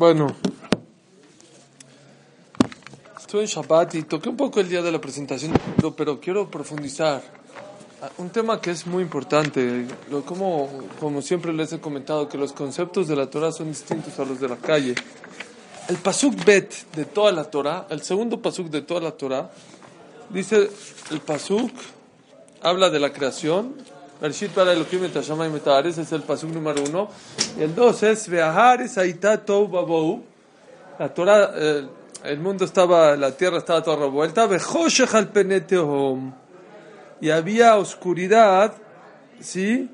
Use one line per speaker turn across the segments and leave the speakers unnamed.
Bueno, estuve en Shabbat y toqué un poco el día de la presentación, pero quiero profundizar. Un tema que es muy importante, como, como siempre les he comentado, que los conceptos de la Torah son distintos a los de la calle. El Pasuk Bet de toda la Torah, el segundo Pasuk de toda la Torah, dice el Pasuk, habla de la creación, Bershit para Elohim et y Metahares es el pasuk número uno. Y el dos es Veahares Aita Tou Babou. La Torah, eh, el mundo estaba, la tierra estaba toda revuelta. Vejoshech al penetehom. Y había oscuridad, ¿sí?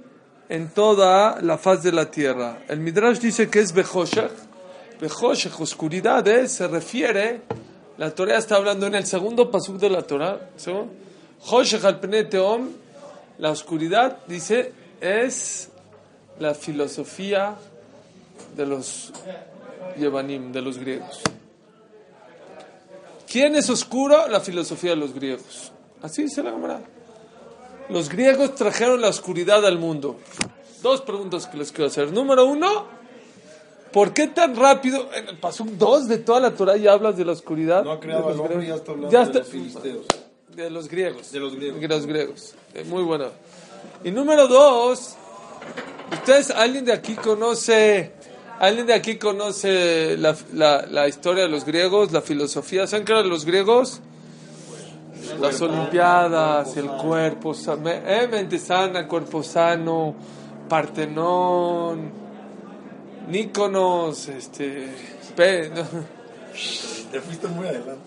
En toda la faz de la tierra. El Midrash dice que es Bejoshech. Bejoshech, oscuridad, ¿eh? se refiere. La Torah está hablando en el segundo pasuk de la Torah. Joshech al penetehom la oscuridad, dice, es la filosofía de los Yevanim, de los griegos. ¿Quién es oscuro? La filosofía de los griegos. Así dice la cámara. Los griegos trajeron la oscuridad al mundo. Dos preguntas que les quiero hacer. Número uno, ¿por qué tan rápido? En el paso dos de toda la Torah ya hablas de la oscuridad.
No ha creado
los
hombre, ya está hablando
Ya
de los filisteos.
De los griegos.
De los griegos.
De los griegos. Eh, Muy bueno. Y número dos, ¿ustedes, alguien de aquí conoce, alguien de aquí conoce la, la, la historia de los griegos, la filosofía? ¿Saben qué eran los griegos? Las olimpiadas, el cuerpo, eh, mente sana, cuerpo sano, Partenón, Níconos, este, pe- no.
Te fuiste muy adelante.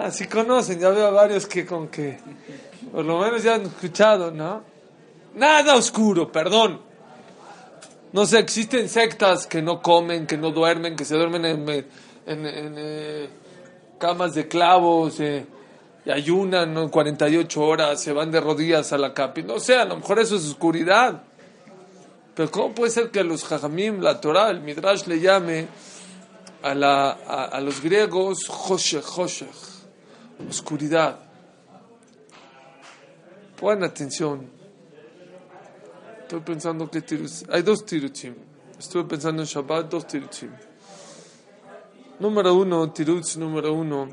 Ah, conocen, ya veo a varios que con que por lo menos ya han escuchado, ¿no? Nada oscuro, perdón. No sé, existen sectas que no comen, que no duermen, que se duermen en, eh, camas de clavos eh, y ayunan ¿no? 48 horas, se van de rodillas a la capi. No sé, a lo mejor eso es oscuridad. Pero ¿cómo puede ser que los jajamim, la Torah, el Midrash le llame a, a, los griegos Hoshech, Hoshech, oscuridad? Pongan atención. Estoy pensando que hay dos tiruchim. Estuve pensando en Shabbat, dos tiruchim. Número uno, tiruch número uno.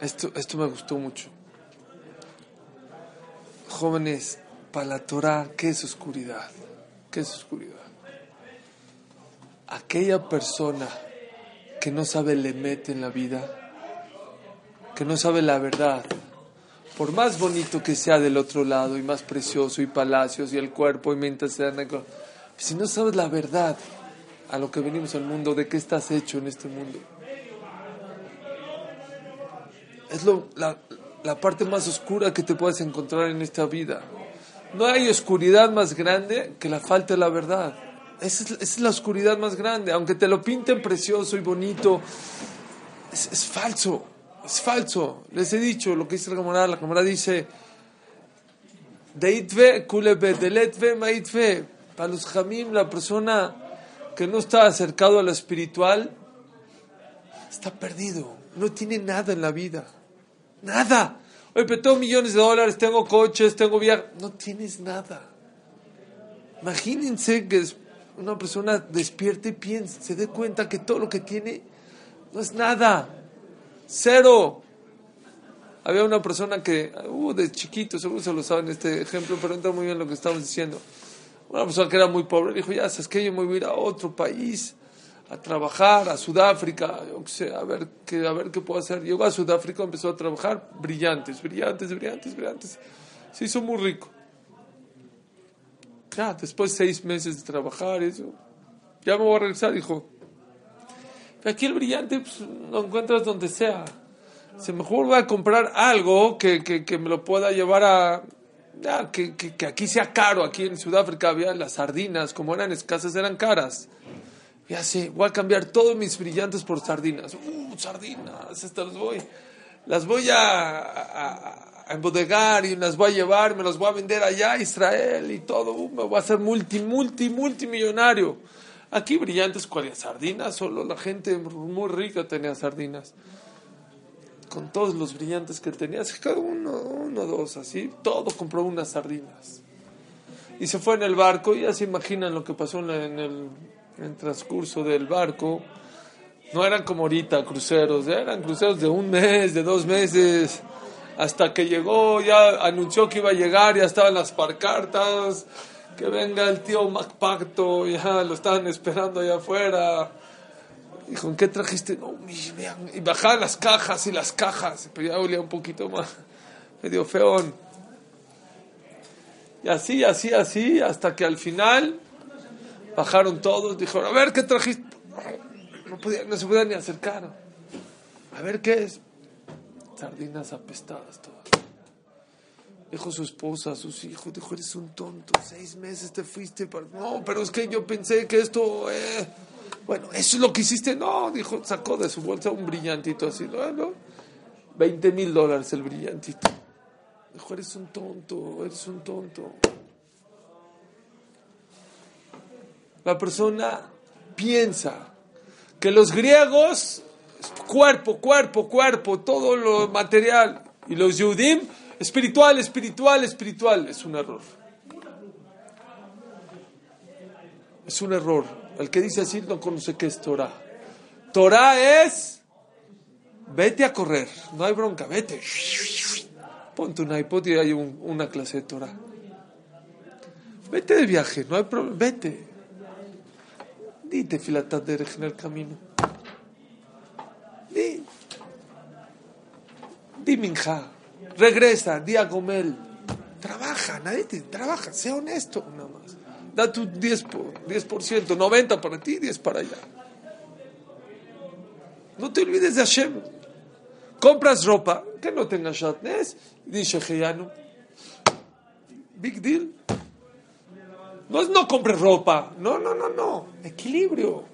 Esto, esto me gustó mucho. Jóvenes, para la Torah, ¿qué es oscuridad? ¿Qué es oscuridad? Aquella persona que no sabe le mete en la vida, que no sabe la verdad, por más bonito que sea del otro lado y más precioso y palacios y el cuerpo y mente sana, si no sabes la verdad a lo que venimos al mundo, de qué estás hecho en este mundo, es lo, la, la parte más oscura que te puedes encontrar en esta vida. No hay oscuridad más grande que la falta de la verdad. Esa es, la oscuridad más grande. Aunque te lo pinten precioso y bonito, es, es falso. Es falso. Les he dicho lo que dice la camarada. La camarada dice: Deitve kulebe, deletve maitve. Para los jamim, la persona que no está acercado a lo espiritual está perdido. No tiene nada en la vida. Nada. Oye, pero tengo millones de dólares, tengo coches, tengo viajes. No tienes nada. Imagínense que una persona despierte y piense, se dé cuenta que todo lo que tiene no es nada. Cero. Había una persona que, uh, de chiquito, seguro se lo saben este ejemplo, pero entra muy bien lo que estamos diciendo. Una persona que era muy pobre dijo, ya sabes que yo me voy a ir a otro país a trabajar, a Sudáfrica, yo sé, a ver qué, a ver qué puedo hacer. Llegó a Sudáfrica, empezó a trabajar, brillantes, brillantes, brillantes, brillantes. Se hizo muy rico. Ya, después de seis meses de trabajar, eso, ya me voy a regresar, dijo. Aquí el brillante pues, lo encuentras donde sea. Se mejor voy a comprar algo que, que, que me lo pueda llevar a ya, que, que, que aquí sea caro. Aquí en Sudáfrica había las sardinas, como eran escasas, eran caras. Y así, voy a cambiar todos mis brillantes por sardinas. Uh, sardinas, estas las voy. Las voy a embodegar y las voy a llevar, me las voy a vender allá a Israel y todo. Uh, me voy a hacer multi, multi, multimillonario. Aquí brillantes, ¿cuáles? Sardinas, solo la gente muy rica tenía sardinas. Con todos los brillantes que tenía, cada uno, uno, dos, así, todo compró unas sardinas. Y se fue en el barco, y ya se imaginan lo que pasó en el, en el transcurso del barco. No eran como ahorita cruceros, eran cruceros de un mes, de dos meses. Hasta que llegó, ya anunció que iba a llegar, ya estaban las parcartas, que venga el tío MacPacto, ya lo estaban esperando allá afuera. Dijo, ¿en qué trajiste? No, mi- vean. Y bajaban las cajas y las cajas, pero ya olía un poquito más, medio feón. Y así, así, así, hasta que al final bajaron todos, dijeron, a ver, ¿qué trajiste? No, podía- no se podían ni acercar. A ver, ¿qué es? Sardinas apestadas todas. Dijo su esposa, sus hijos, dijo, eres un tonto, seis meses te fuiste para... No, pero es que yo pensé que esto... eh, Bueno, eso es lo que hiciste. No, dijo, sacó de su bolsa un brillantito así, ¿no? ¿no? 20 mil dólares el brillantito. Dijo, eres un tonto, eres un tonto. La persona piensa que los griegos, cuerpo, cuerpo, cuerpo, todo lo material, y los Yudim, espiritual, espiritual, espiritual, es un error. Es un error. El que dice así no conoce qué es Torah. Torah es, vete a correr, no hay bronca, vete. Ponte un iPod y hay un- una clase de Torah. Vete de viaje, no hay problema, vete. Dite filatat de en el camino. Di. Di minja. Regresa, di Gomel. Trabaja, nadie te trabaja, sea honesto nada más. Da tu 10%, por, 10%, 90 para ti, 10 para allá. No te olvides de Hashem. Compras ropa que no tenga shatnez, dice Geyano. Big deal. No es no compres ropa. No, no, no, no. Equilibrio.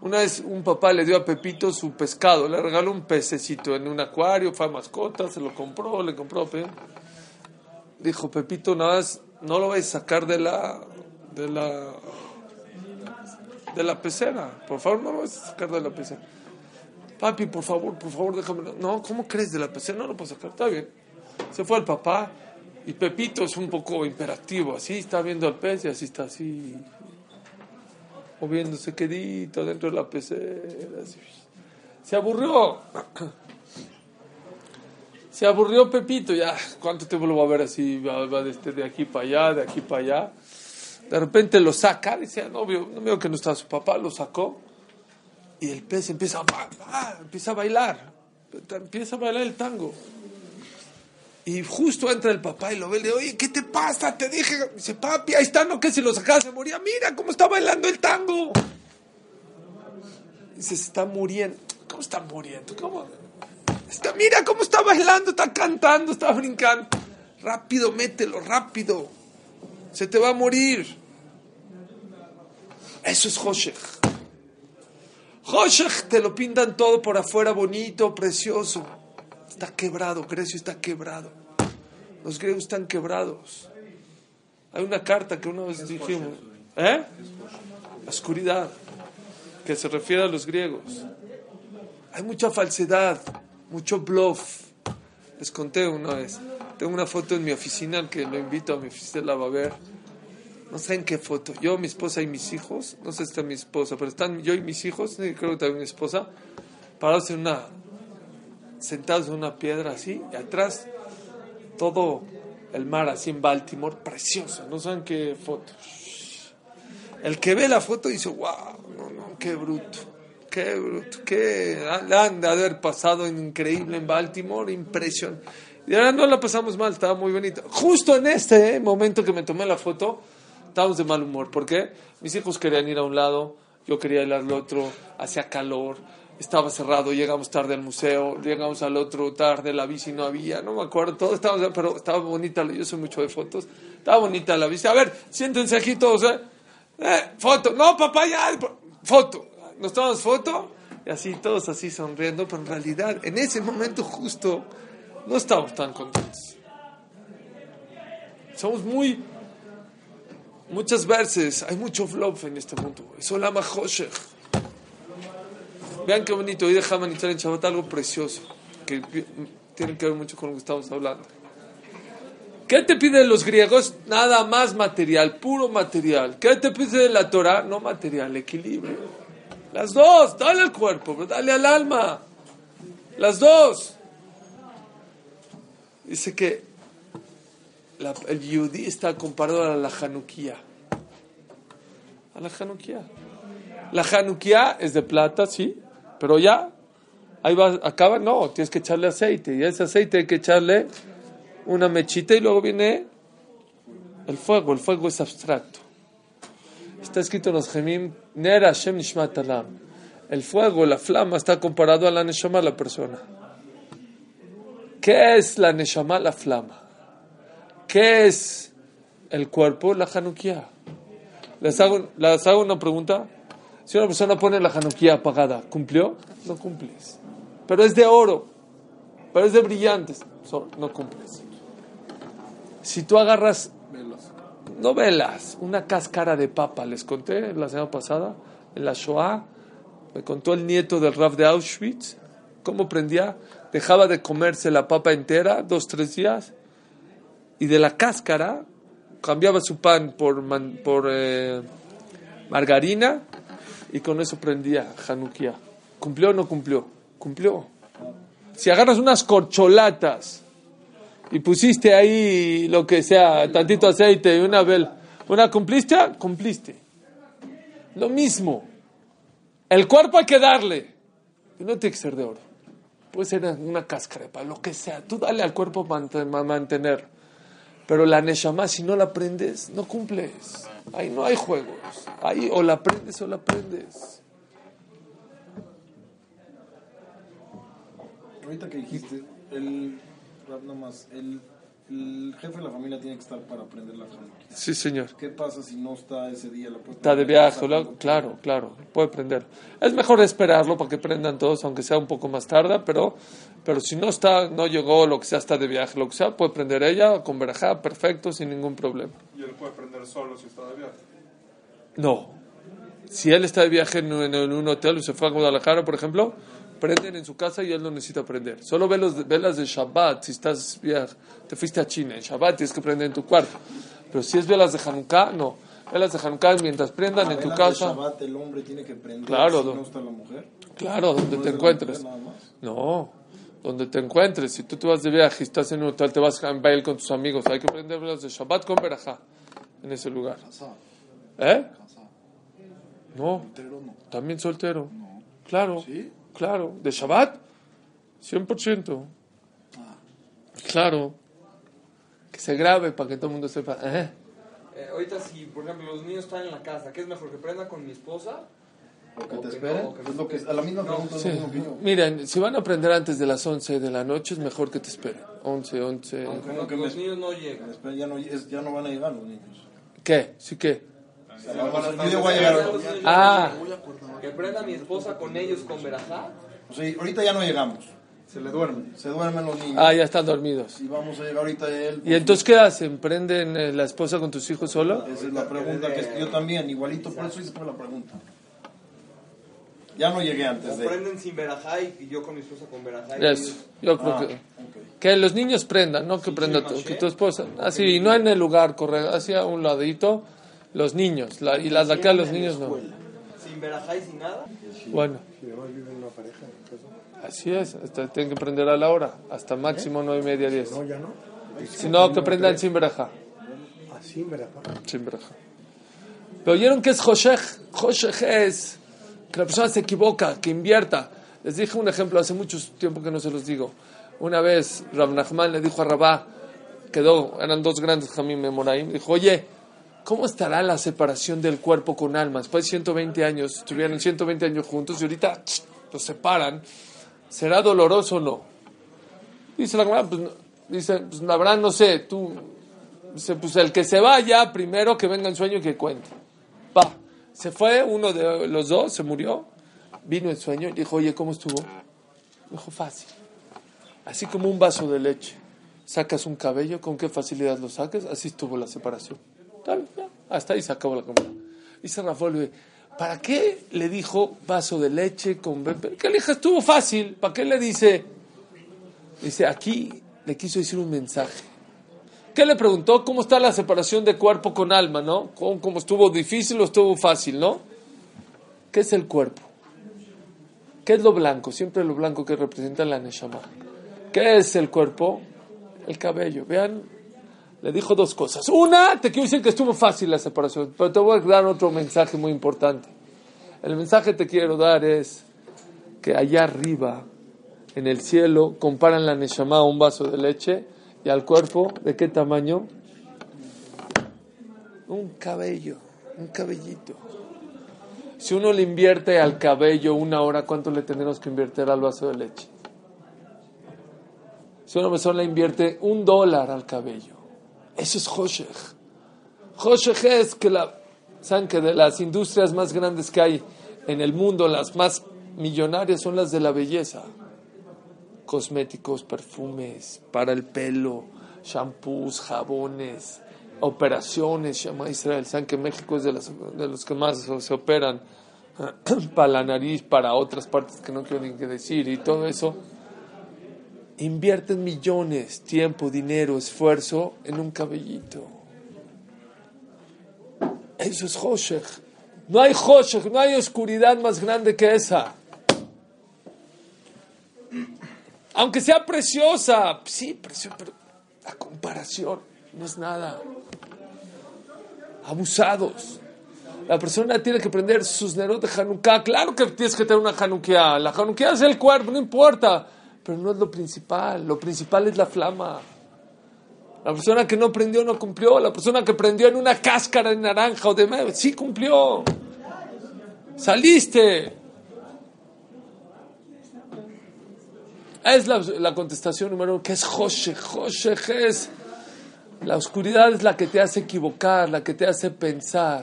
Una vez un papá le dio a Pepito su pescado, le regaló un pececito en un acuario, fue a mascota, se lo compró, le compró. pe. Dijo Pepito, nada más, no lo vais a sacar de la, de la, de la pecera. Por favor, no lo vais a sacar de la pecera. Papi, por favor, por favor, déjame. No, ¿cómo crees de la pecera? No lo puedo sacar. Está bien. Se fue el papá y Pepito es un poco imperactivo. Así está viendo al pez y así está así. Moviéndose quedito dentro de la pecera. Se aburrió. Se aburrió Pepito. Ya, ¿cuánto tiempo lo va a ver así? Va, va de, este- de aquí para allá, de aquí para allá. De repente lo saca. Dice, no veo, no veo que no está su papá. Lo sacó. Y el pez empieza a, empieza a bailar. Empieza a bailar el tango. Y justo entra el papá y lo ve le dice, oye, ¿qué te pasa? Te dije, dice, papi, ahí está, no que si lo sacas se moría. Mira cómo está bailando el tango. Dice, se está muriendo. ¿Cómo está muriendo? ¿Cómo? Está, mira cómo está bailando, está cantando, está brincando. Rápido, mételo, rápido. Se te va a morir. Eso es Hoshech. Hoshech te lo pintan todo por afuera bonito, precioso. Está quebrado, Grecia está quebrado. Los griegos están quebrados. Hay una carta que una vez dijimos. ¿Eh? Oscuridad, que se refiere a los griegos. Hay mucha falsedad, mucho bluff. Les conté una vez. Tengo una foto en mi oficina que lo invito a mi oficina, va a ver. No sé en qué foto. Yo, mi esposa y mis hijos. No sé si está mi esposa, pero están yo y mis hijos. Creo que también mi esposa. Parados en una. Sentados en una piedra así. Y atrás todo el mar así en Baltimore. Precioso. No saben qué foto. El que ve la foto dice, wow, no, no, qué bruto. Qué bruto. Qué han de haber pasado increíble en Baltimore. Impresionante. Y ahora no la pasamos mal, estaba muy bonita. Justo en este eh, momento que me tomé la foto, estábamos de mal humor. ¿Por qué? Mis hijos querían ir a un lado, yo quería ir al otro, hacía calor. Estaba cerrado, llegamos tarde al museo, llegamos al otro tarde, la bici no había, no me acuerdo, todo estaba, pero estaba bonita, yo soy mucho de fotos, estaba bonita la bici. A ver, siéntense aquí todos, ¿eh? eh foto, no papá, ya, foto, nos tomamos foto y así, todos así sonriendo, pero en realidad, en ese momento justo, no estamos tan contentos. Somos muy, muchas veces, hay mucho flop en este mundo, eso la majoshech. Vean qué bonito. Hoy dejaban entrar en Shabbat algo precioso que tiene que ver mucho con lo que estamos hablando. ¿Qué te piden los griegos? Nada más material, puro material. ¿Qué te pide la Torah? No material, equilibrio. Las dos, dale al cuerpo, dale al alma. Las dos. Dice que el yudí está comparado a la Hanukkah. A la Hanukkah. La Hanukkah es de plata, sí, pero ya, ahí va, acaba, no, tienes que echarle aceite. Y ese aceite hay que echarle una mechita y luego viene el fuego. El fuego es abstracto. Está escrito en los Gemim, Nera Shem Nishmat. El fuego, la flama, está comparado a la Neshama, la persona. ¿Qué es la Neshama, la flama? ¿Qué es el cuerpo, la Hanukkah? Les hago, les hago una pregunta. Si una persona pone la Hanukkah apagada, ¿cumplió? No cumples. Pero es de oro, pero es de brillantes, no cumples. Si tú agarras, no velas, una cáscara de papa, les conté la semana pasada, en la Shoah, me contó el nieto del Rav de Auschwitz, cómo prendía, dejaba de comerse la papa entera, dos, tres días, y de la cáscara cambiaba su pan por, por eh, margarina y con eso prendía Hanukkah. ¿Cumplió o no cumplió? Cumplió. Si agarras unas corcholatas y pusiste ahí lo que sea, tantito aceite y una vela, ¿una cumpliste? Cumpliste. Lo mismo. El cuerpo hay que darle. No tiene que ser de oro. Puede ser una cáscara para lo que sea. Tú dale al cuerpo para mantener. Pero la Neshama, si no la prendes, no cumples. Ahí no hay juegos. Ahí o la aprendes o la aprendes.
Ahorita que dijiste, el, nomás, el, el jefe de la familia tiene que estar para aprender la familia.
Sí, señor.
¿Qué pasa si no está ese día? La
está de viaje, claro, claro, puede prender. Es mejor esperarlo para que prendan todos, aunque sea un poco más tarde, pero, pero si no está, no llegó, lo que sea, está de viaje, lo que sea, puede prender ella con verajá, perfecto, sin ningún problema.
¿Y él puede prender solo si está de viaje?
No. Si él está de viaje en, un hotel o se fue a Guadalajara, por ejemplo, prenden en su casa y él no necesita prender. Solo velas, velas de Shabbat, si estás te fuiste a China, en Shabbat tienes que prender en tu cuarto. Pero si es velas de Hanukkah, no. Velas de Hanukkah mientras prendan en tu casa.
De Shabbat el hombre tiene que prender
claro,
si no está la mujer.
Claro, donde te encuentres. No, donde te encuentres. Si tú te vas de viaje y estás en un hotel, te vas a baile con tus amigos, hay que prender velas de Shabbat con Berajá en ese lugar. ¿Eh? No. También soltero. Claro. Claro. ¿De Shabbat? 100%. Ah. Claro. Que se grabe para que todo el mundo sepa.
¿Eh? Eh, ahorita si, por ejemplo, los niños están en la casa, ¿qué es mejor? ¿Que prenda con mi esposa?
¿O que te esperen? es lo que, a la misma pregunta
Miren, si van a aprender antes de las 11 de la noche, es mejor que te esperen. 11, 11.
Aunque los niños no llegan.
Ya no, ya no van a llegar los niños.
¿Qué? ¿Sí qué?
Ah. Que prenda mi esposa con ellos con verajá.
O sea, ahorita ya no llegamos. Se le duermen. Se duermen los niños.
Ah, ya están dormidos.
Y vamos a llegar ahorita él.
¿Y entonces qué hacen? ¿Prenden eh, la esposa con tus hijos solo?
Esa es la pregunta que yo también, igualito, por eso hice la pregunta. Ya no llegué antes
de. prenden sin verajá y yo con mi esposa con verajá.
Eso. Yo creo ah, que. Que los niños prendan, no que prenda tu, que tu esposa. Así, y no en el lugar, correcto, así a un ladito los niños, la, y las de acá los niños no.
Sin verajá y sin nada.
Bueno. Así es, tienen que prender a la hora, hasta máximo nueve y media, diez.
No, ya no.
Si no, que prendan sin verajá.
Ah, sin verajá.
Sin verajá. Pero oyeron que es Joshech. Joshech es que la persona se equivoca, que invierta. Les dije un ejemplo hace mucho tiempo que no se los digo. Una vez Rab Nachman le dijo a Rabá, quedó, eran dos grandes Jamim Memoraim, dijo, oye, ¿Cómo estará la separación del cuerpo con alma? Después de 120 años, estuvieron 120 años juntos y ahorita los separan, ¿será doloroso o no? Dice la Gemara, pues, dice, pues la verdad no sé, tú, dice, pues el que se vaya, primero que venga en sueño y que cuente. Va, se fue uno de los dos, se murió, vino en sueño y dijo, oye, ¿cómo estuvo? Dijo, fácil. Así como un vaso de leche. Sacas un cabello, ¿con qué facilidad lo sacas? Así estuvo la separación. Tal, ya, hasta ahí se acabó la comida. Dice Rafael, ¿para qué le dijo vaso de leche con bebé? Que le estuvo fácil. ¿Para qué le dice? Dice, aquí le quiso decir un mensaje. ¿Qué le preguntó? ¿Cómo está la separación de cuerpo con alma, no? ¿Cómo, cómo estuvo difícil o estuvo fácil, no? ¿Qué es el cuerpo? ¿Qué es lo blanco? Siempre lo blanco que representa la Neshama. ¿Qué es el cuerpo? El cabello. Vean, le dijo dos cosas. Una, te quiero decir que estuvo fácil la separación, pero te voy a dar otro mensaje muy importante. El mensaje que te quiero dar es que allá arriba, en el cielo, comparan la Neshama a un vaso de leche y al cuerpo, ¿de qué tamaño? Un cabello, un cabellito. Si uno le invierte al cabello una hora, ¿cuánto le tenemos que invertir al vaso de leche? Si una persona le invierte un dólar al cabello, eso es Hoshech. Hoshech es que la, saben que de las industrias más grandes que hay en el mundo, las más millonarias son las de la belleza. Cosméticos, perfumes, para el pelo, shampoos, jabones, operaciones, llama Israel. Saben que México es de, las- de los que más se, operan para la nariz, para otras partes que no quiero ni que decir y todo eso. Invierten millones, tiempo, dinero, esfuerzo en un cabellito. Eso es Hoshech. No hay Hoshech, no hay oscuridad más grande que esa. Aunque sea preciosa, sí, preciosa, pero a comparación no es nada. Abusados. La persona tiene que prender sus nerot de Hanukkah. Claro que tienes que tener una Hanukkah. La Hanukkah es el cuerpo, no importa. Pero no es lo principal. Lo principal es la flama. La persona que no prendió no cumplió. La persona que prendió en una cáscara de naranja o de medio, sí cumplió. Saliste. Es la, la contestación número uno, que es Joshe. Joshe es. La oscuridad es la que te hace equivocar, la que te hace pensar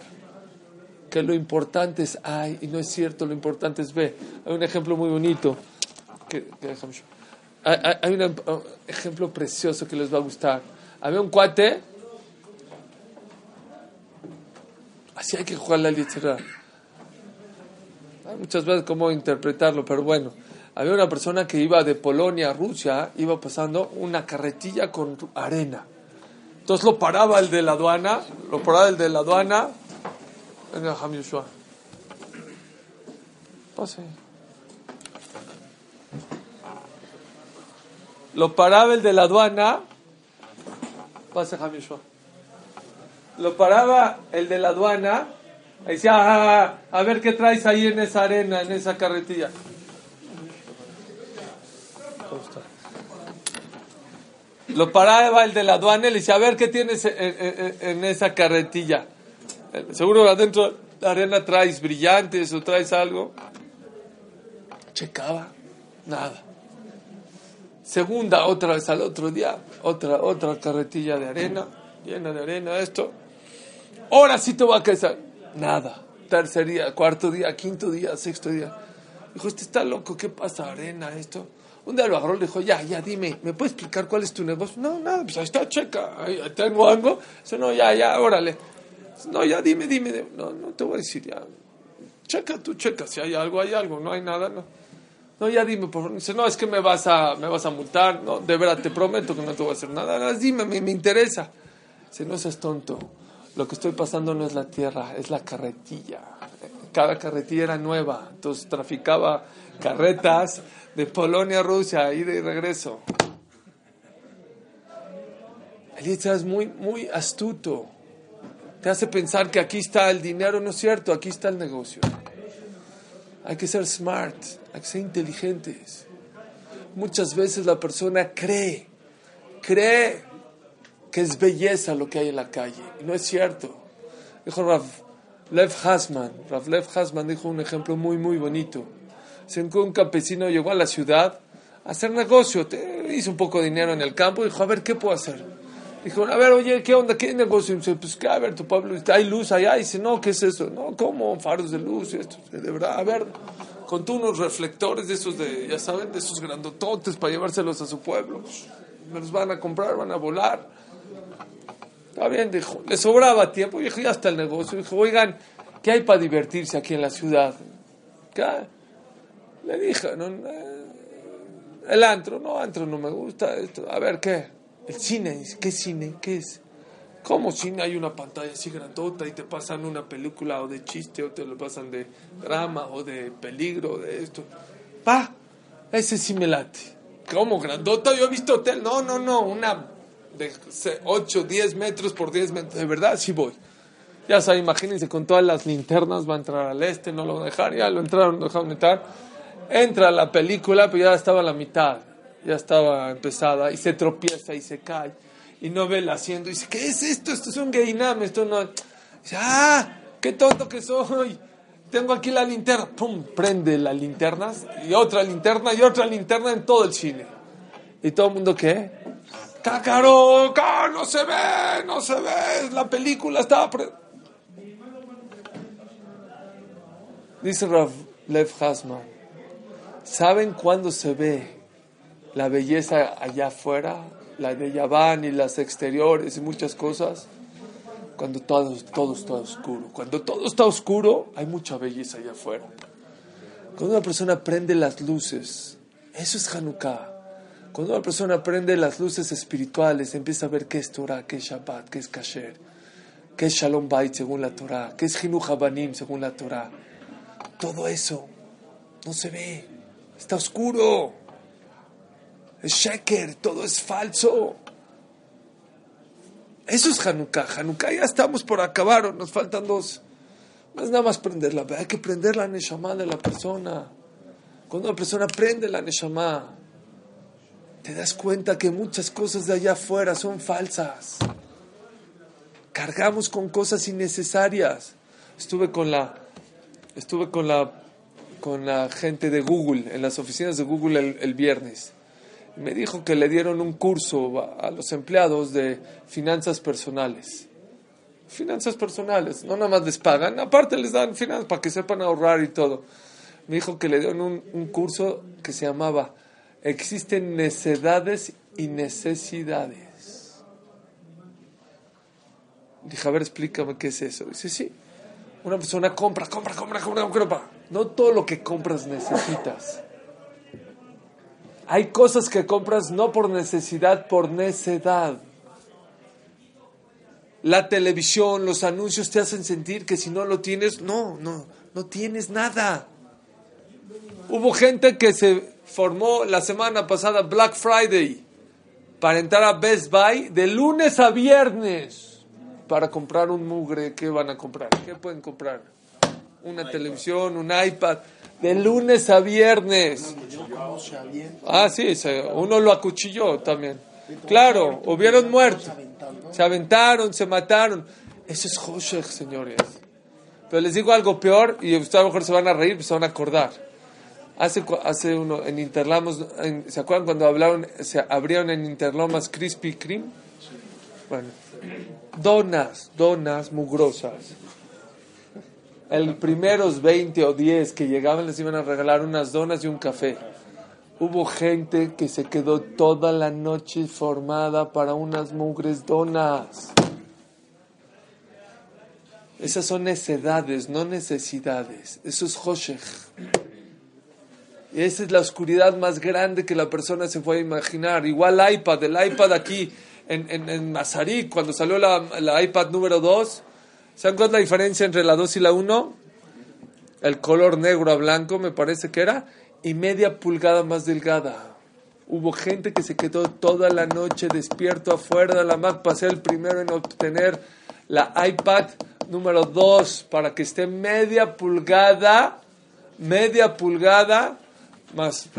que lo importante es ay y no es cierto, lo importante es B. Hay un ejemplo muy bonito. Que, que. Hay, un em- uh, ejemplo precioso que les va a gustar. Había un cuate. Así hay que jugarle al Yetzirah. Hay muchas veces cómo interpretarlo, pero bueno. Había una persona que iba de Polonia a Rusia, iba pasando una carretilla con arena. Entonces lo paraba el de la aduana, lo paraba el de la aduana. Venga, Ham Yoshua. Pase. Lo paraba el de la aduana. Pase, Ham Yoshua. Lo paraba el de la aduana. y Decía, "Ah, a ver qué traes ahí en esa arena, en esa carretilla. Lo paraba el de la aduana y le decía, a ver qué tienes en, en- en esa carretilla. Eh, Seguro adentro de la arena traes brillantes o traes algo. Checaba, nada. Segunda, otra vez al otro día, otra, otra carretilla de arena, llena de arena, esto. Ahora sí te voy a casar. Nada. Tercer día, cuarto día, quinto día, sexto día. Dijo, este está loco, ¿qué pasa? Arena, esto. Un día lo agarró le dijo, ya, ya, dime, ¿me puedes explicar cuál es tu negocio? No, nada, pues ahí está, checa, ahí tengo algo. Dice, no, ya, ya, órale. No, ya, dime, dime. dime. No, no te voy a decir, ya. Checa, tú checa, si hay algo, hay algo, no hay nada, no. No, ya dime, por favor. Dice, no, es que me vas a, me vas a multar. No, de verdad, te prometo que no te voy a hacer nada. Dime, me, me interesa. Dice, no seas tonto. Lo que estoy pasando no es la tierra, es la carretilla. Cada carretilla era nueva. Entonces traficaba carretas de Polonia a Rusia, ida y regreso. El es muy, muy astuto. Te hace pensar que aquí está el dinero, no es cierto, aquí está el negocio. Hay que ser smart, hay que ser inteligentes. Muchas veces la persona cree, cree que es belleza lo que hay en la calle. No es cierto. Dijo Rav Lev Hasman, Rav Lev Hasman dijo un ejemplo muy, muy bonito. se encontró un campesino, llegó a la ciudad a hacer negocio, hizo un poco de dinero en el campo, dijo, a ver, ¿qué puedo hacer? Dijo, a ver, oye, ¿qué onda? ¿Qué negocio? Y pues, ¿qué? A ver, tu pueblo, hay luz allá. Dice, no, ¿qué es eso? No, ¿cómo? Faros de luz esto. De verdad, a ver, contó unos reflectores de esos de, ya saben, de esos grandototes para llevárselos a su pueblo. Me los van a comprar, van a volar. Está bien, dijo. Le sobraba tiempo. Dijo, ya está el negocio. Dijo, oigan, ¿qué hay para divertirse aquí en la ciudad? ¿Qué? Le dije, no, el antro, no, antro no me gusta. Esto. A ver, ¿qué? El cine. ¿qué cine? ¿Qué es? ¿Cómo cine? Hay una pantalla así grandota y te pasan una película o de chiste o te lo pasan de drama o de peligro o de esto. Pa, ese sí me late. ¿Cómo grandota? Yo he visto hotel. No, no, no, una de 8, 10 metros por 10 metros. De verdad, sí voy. Ya saben, imagínense, con todas las linternas va a entrar al este, no lo van a dejar, ya lo entraron, lo dejaron entrar. Entra la película, pero ya estaba a la mitad, ya estaba empezada, y se tropieza y se cae, y no ve el asiento, y dice, ¿qué es esto? Esto es un gainam, esto no... Dice, ¡ah! ¡Qué tonto que soy! Tengo aquí la linterna, ¡pum! Prende las linternas, y otra linterna, y otra linterna en todo el cine. ¿Y todo el mundo qué? ¡Cácaro! ¡cá! ¡No se ve! ¡No se ve! La película estaba... pre- Dice Rav Lev Hasman, ¿saben cuándo se ve la belleza allá afuera? La de Yaván y las exteriores y muchas cosas. Cuando todo, todo está oscuro. Cuando todo está oscuro, hay mucha belleza allá afuera. Cuando una persona prende las luces, eso es Hanukkah. Cuando una persona prende las luces espirituales, empieza a ver qué es Torah, qué es Shabbat, qué es Kasher, qué es Shalom Bait según la Torah, qué es Hinuch Habanim según la Torah. Todo eso no se ve, está oscuro. Sheker, todo es falso. Eso es Hanukkah. Hanukkah ya estamos por acabar, nos faltan dos. No nada más prenderla, hay que prender la Neshama de la persona. Cuando una persona prende la Neshama, te das cuenta que muchas cosas de allá afuera son falsas. Cargamos con cosas innecesarias. Estuve con la, estuve con la, con la gente de Google, en las oficinas de Google el viernes. Me dijo que le dieron un curso a, los empleados de finanzas personales. Finanzas personales, no nada más les pagan, aparte les dan finanzas para que sepan ahorrar y todo. Me dijo que le dieron un, un curso que se llamaba Existen necedades y necesidades. Dije, a ver, explícame qué es eso. Dice, sí, una persona compra, compra, compra, compra, compra. No todo lo que compras necesitas. Hay cosas que compras no por necesidad, por necedad. La televisión, los anuncios te hacen sentir que si no lo tienes, no, no, no tienes nada. Hubo gente que se formó la semana pasada Black Friday para entrar a Best Buy de lunes a viernes para comprar un mugre. ¿Qué van a comprar? ¿Qué pueden comprar? Una televisión, un iPad. De lunes a viernes. Ah, sí, uno lo acuchilló también. Claro, hubieron muerto. Se aventaron, se mataron. Eso es Hoshech, señores. Pero les digo algo peor y ustedes a lo mejor se van a reír, pues se van a acordar. Hace, hace uno, en Interlamos, en- ¿se acuerdan cuando hablaron, se abrieron en Interlomas Krispy Kreme? Bueno, donas, donas mugrosas. El primeros 20 o 10 que llegaban les iban a regalar unas donas y un café. Hubo gente que se quedó toda la noche formada para unas mugres donas. Esas son necedades, no necesidades. Eso es Hoshech. Esa es la oscuridad más grande que la persona se puede imaginar. Igual iPad, el iPad aquí en, en, en Mazarik, cuando salió la, la iPad número 2, ¿saben cuál es la diferencia entre la 2 y la 1? El color negro a blanco, me parece que era, y media pulgada más delgada. Hubo gente que se quedó toda la noche despierto afuera de la Mac para ser el primero en obtener la iPad número 2 para que esté media pulgada, media pulgada más.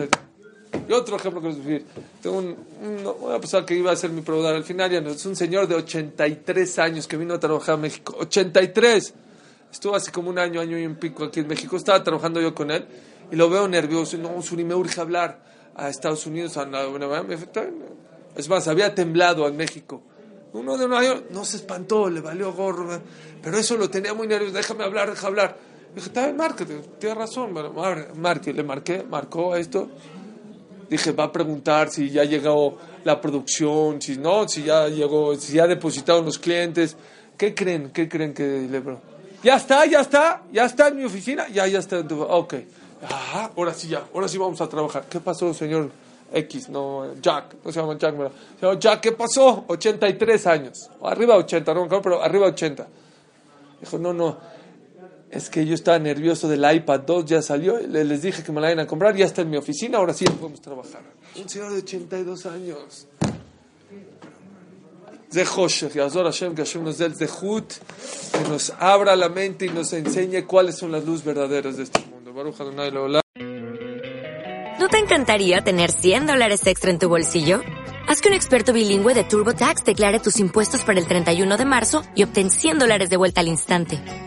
Y otro ejemplo que les voy a decir. Tengo un, un- una persona que iba a ser mi proveedor al final, ya no, es un señor de 83 años que vino a trabajar a México. 83. Estuvo así como un año, año y un pico aquí en México. Estaba trabajando yo con él. y lo veo nervioso. No, Suri, me urge hablar a Estados Unidos. A, es más, había temblado en México. Uno de Nueva York no se espantó, le valió gorro, pero eso lo tenía muy nervioso. Déjame hablar, déjame hablar. Dije, está bien, márquete, tienes razón, marque, le marqué, marcó esto. Dije, va a preguntar si ya llegó la producción, si no, si ya llegó, si ya depositaron los clientes. ¿Qué creen? ¿Qué creen que le Ya está, ya está, ya está en mi oficina, ya, ya está. Ok. Ah, ahora sí ya, ahora sí vamos a trabajar. ¿Qué pasó, señor X? No, Jack, no se llama Jack, Señor Jack, ¿qué pasó? 83 años. Arriba 80, no pero arriba 80. Dijo, no, no, es que yo estaba nervioso del iPad 2, ya salió, les dije que me la iban a comprar, ya está en mi oficina, ahora sí podemos trabajar. Un señor de 82 años. De Hashem, que Hashem nos dé el que nos abra la mente y nos enseñe cuáles son las luces verdaderas de este mundo.
¿No te encantaría tener 100 dólares extra en tu bolsillo? Haz que un experto bilingüe de TurboTax declare tus impuestos para el 31 de marzo y obtén 100 dólares de vuelta al instante.